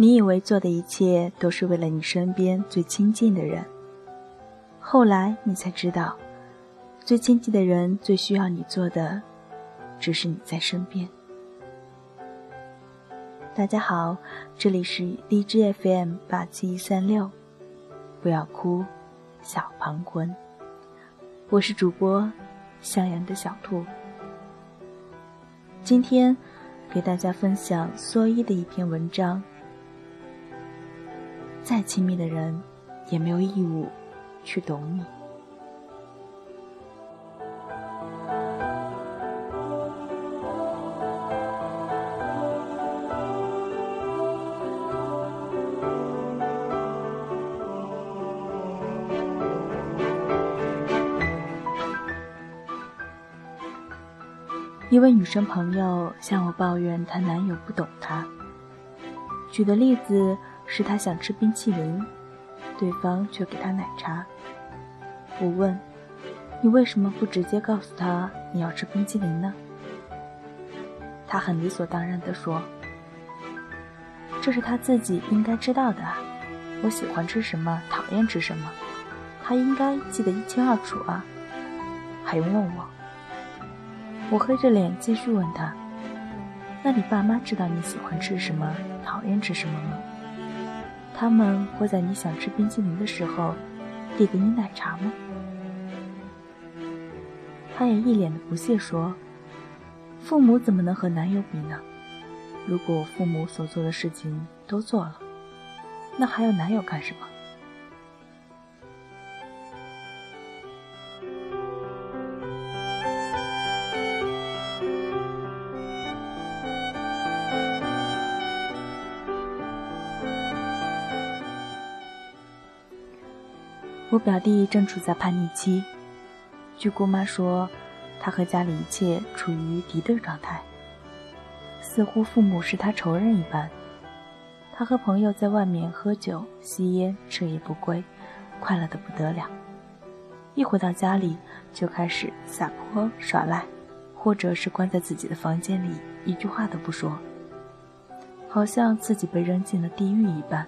你以为做的一切都是为了你身边最亲近的人，后来你才知道，最亲近的人最需要你做的，只是你在身边。大家好，这里是荔枝 FM 八七三六，不要哭，小庞魂，我是主播向阳的小兔。今天给大家分享蓑衣的一篇文章。再亲密的人，也没有义务去懂你。一位女生朋友向我抱怨她男友不懂她，举的例子。是他想吃冰淇淋，对方却给他奶茶。我问：“你为什么不直接告诉他你要吃冰淇淋呢？”他很理所当然地说：“这是他自己应该知道的啊，我喜欢吃什么，讨厌吃什么，他应该记得一清二楚啊，还用问我？”我黑着脸继续问他：“那你爸妈知道你喜欢吃什么，讨厌吃什么吗？”他们会在你想吃冰淇淋的时候递给你奶茶吗？他也一脸的不屑说：“父母怎么能和男友比呢？如果父母所做的事情都做了，那还要男友干什么？”我表弟正处在叛逆期，据姑妈说，他和家里一切处于敌对状态，似乎父母是他仇人一般。他和朋友在外面喝酒、吸烟，彻夜不归，快乐的不得了。一回到家里，就开始撒泼耍赖，或者是关在自己的房间里，一句话都不说，好像自己被扔进了地狱一般。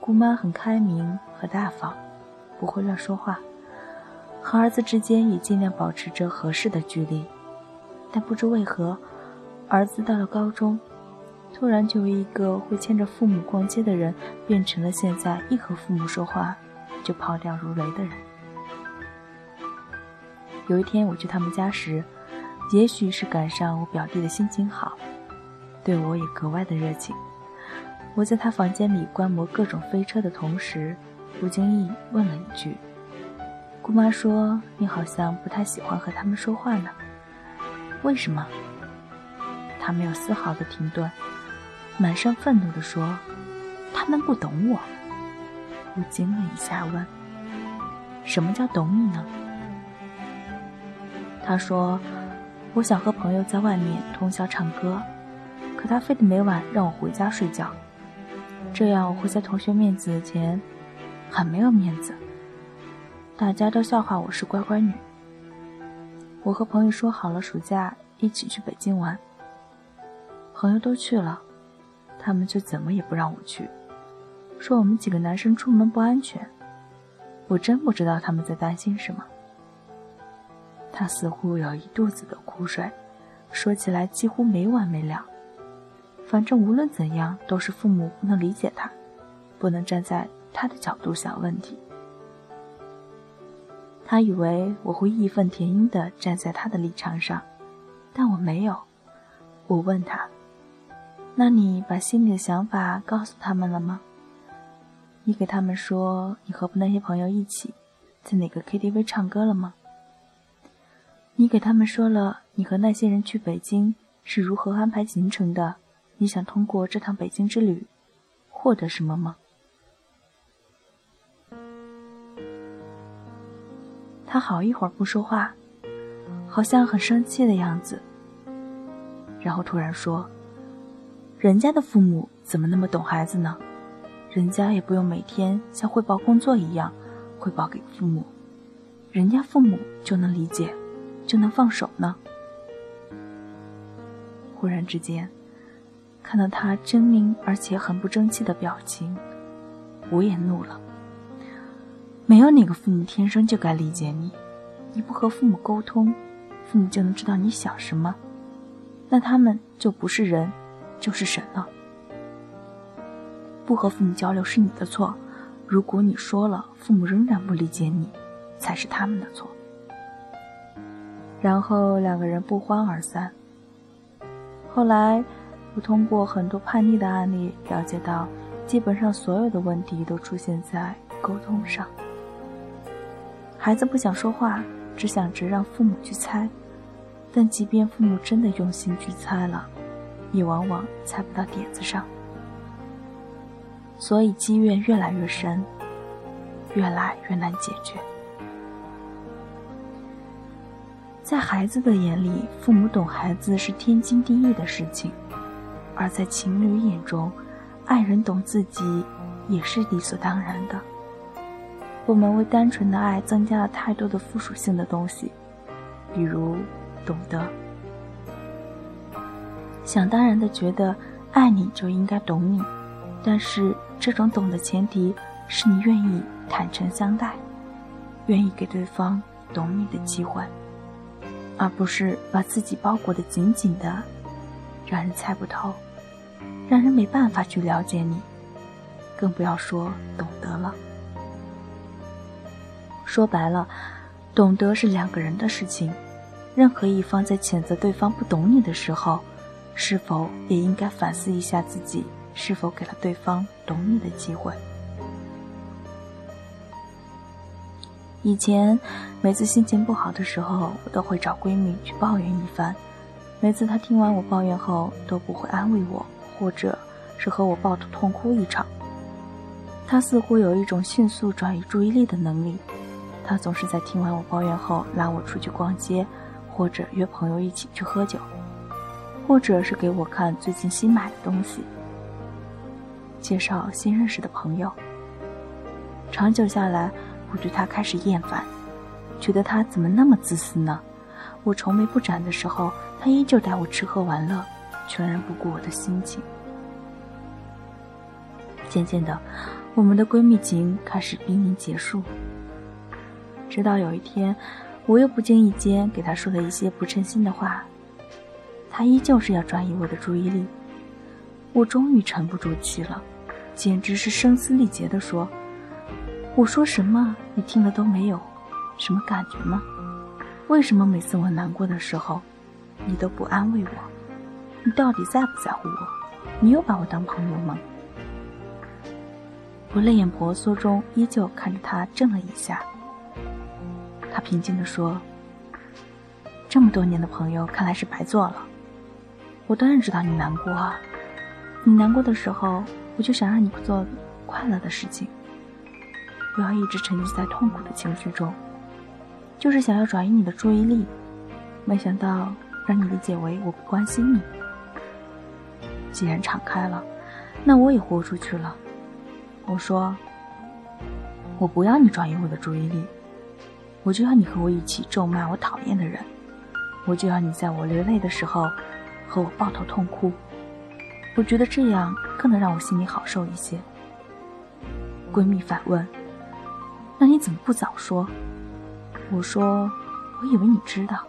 姑妈很开明和大方。不会乱说话，和儿子之间也尽量保持着合适的距离。但不知为何，儿子到了高中，突然就由一个会牵着父母逛街的人，变成了现在一和父母说话就跑掉如雷的人。有一天我去他们家时，也许是赶上我表弟的心情好，对我也格外的热情。我在他房间里观摩各种飞车的同时。不经意问了一句：“姑妈说你好像不太喜欢和他们说话呢，为什么？”他没有丝毫的停顿，满身愤怒地说：“他们不懂我。”我惊了一下，问：“什么叫懂你呢？”他说：“我想和朋友在外面通宵唱歌，可他非得每晚让我回家睡觉，这样我会在同学面子前。”很没有面子，大家都笑话我是乖乖女。我和朋友说好了暑假一起去北京玩，朋友都去了，他们却怎么也不让我去，说我们几个男生出门不安全。我真不知道他们在担心什么。他似乎有一肚子的苦水，说起来几乎没完没了。反正无论怎样，都是父母不能理解他，不能站在。他的角度想问题，他以为我会义愤填膺地站在他的立场上，但我没有。我问他：“那你把心里的想法告诉他们了吗？你给他们说你和那些朋友一起在哪个 KTV 唱歌了吗？你给他们说了你和那些人去北京是如何安排行程的？你想通过这趟北京之旅获得什么吗？”他好一会儿不说话，好像很生气的样子。然后突然说：“人家的父母怎么那么懂孩子呢？人家也不用每天像汇报工作一样汇报给父母，人家父母就能理解，就能放手呢。”忽然之间，看到他狰狞而且很不争气的表情，我也怒了。没有哪个父母天生就该理解你，你不和父母沟通，父母就能知道你想什么，那他们就不是人，就是神了。不和父母交流是你的错，如果你说了，父母仍然不理解你，才是他们的错。然后两个人不欢而散。后来，我通过很多叛逆的案例了解到，基本上所有的问题都出现在沟通上。孩子不想说话，只想着让父母去猜，但即便父母真的用心去猜了，也往往猜不到点子上，所以积怨越来越深，越来越难解决。在孩子的眼里，父母懂孩子是天经地义的事情；而在情侣眼中，爱人懂自己也是理所当然的。我们为单纯的爱增加了太多的附属性的东西，比如懂得，想当然的觉得爱你就应该懂你，但是这种懂的前提是你愿意坦诚相待，愿意给对方懂你的机会。而不是把自己包裹得紧紧的，让人猜不透，让人没办法去了解你，更不要说懂得了。说白了，懂得是两个人的事情，任何一方在谴责对方不懂你的时候，是否也应该反思一下自己是否给了对方懂你的机会？以前，每次心情不好的时候，我都会找闺蜜去抱怨一番。每次她听完我抱怨后，都不会安慰我，或者是和我抱头痛哭一场。她似乎有一种迅速转移注意力的能力。他总是在听完我抱怨后，拉我出去逛街，或者约朋友一起去喝酒，或者是给我看最近新买的东西，介绍新认识的朋友。长久下来。我对他开始厌烦，觉得他怎么那么自私呢？我愁眉不展的时候，他依旧带我吃喝玩乐，全然不顾我的心情。渐渐的，我们的闺蜜情开始濒临结束。直到有一天，我又不经意间给他说了一些不称心的话，他依旧是要转移我的注意力。我终于沉不住气了，简直是声嘶力竭地说。我说什么，你听了都没有，什么感觉吗？为什么每次我难过的时候，你都不安慰我？你到底在不在乎我？你又把我当朋友吗？我泪眼婆娑中，依旧看着他怔了一下。他平静地说：“这么多年的朋友，看来是白做了。我当然知道你难过啊，你难过的时候，我就想让你做快乐的事情。”不要一直沉浸在痛苦的情绪中，就是想要转移你的注意力。没想到让你理解为我不关心你。既然敞开了，那我也豁出去了。我说，我不要你转移我的注意力，我就要你和我一起咒骂我讨厌的人，我就要你在我流泪的时候和我抱头痛哭。我觉得这样更能让我心里好受一些。闺蜜反问。那你怎么不早说？我说，我以为你知道。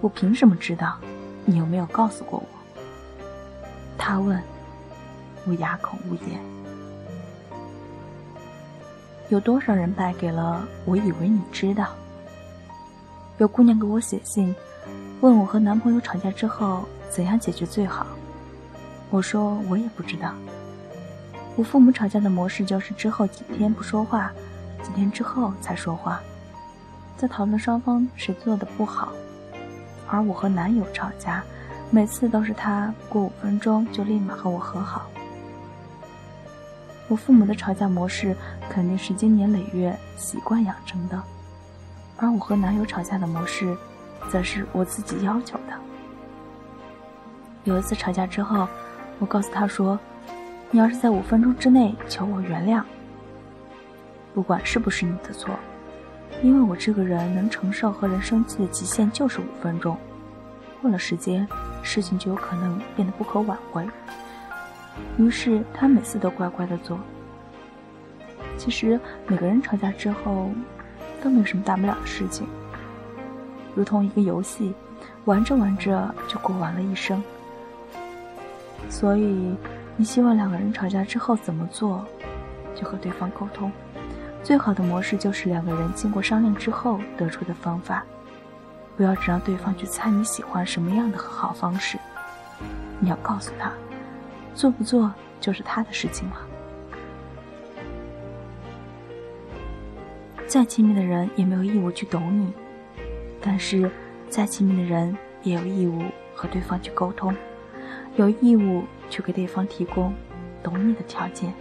我凭什么知道？你又没有告诉过我。他问，我哑口无言。有多少人败给了我以为你知道？有姑娘给我写信，问我和男朋友吵架之后怎样解决最好。我说我也不知道。我父母吵架的模式就是之后几天不说话。几天之后才说话，在讨论双方谁做的不好，而我和男友吵架，每次都是他过五分钟就立马和我和好。我父母的吵架模式肯定是经年累月习惯养成的，而我和男友吵架的模式，则是我自己要求的。有一次吵架之后，我告诉他说：“你要是在五分钟之内求我原谅。”不管是不是你的错，因为我这个人能承受和人生气的极限就是五分钟。过了时间，事情就有可能变得不可挽回。于是他每次都乖乖的做。其实每个人吵架之后，都没有什么大不了的事情，如同一个游戏，玩着玩着就过完了一生。所以，你希望两个人吵架之后怎么做，就和对方沟通。最好的模式就是两个人经过商量之后得出的方法，不要只让对方去猜你喜欢什么样的和好方式。你要告诉他，做不做就是他的事情了。再亲密的人也没有义务去懂你，但是再亲密的人也有义务和对方去沟通，有义务去给对方提供懂你的条件。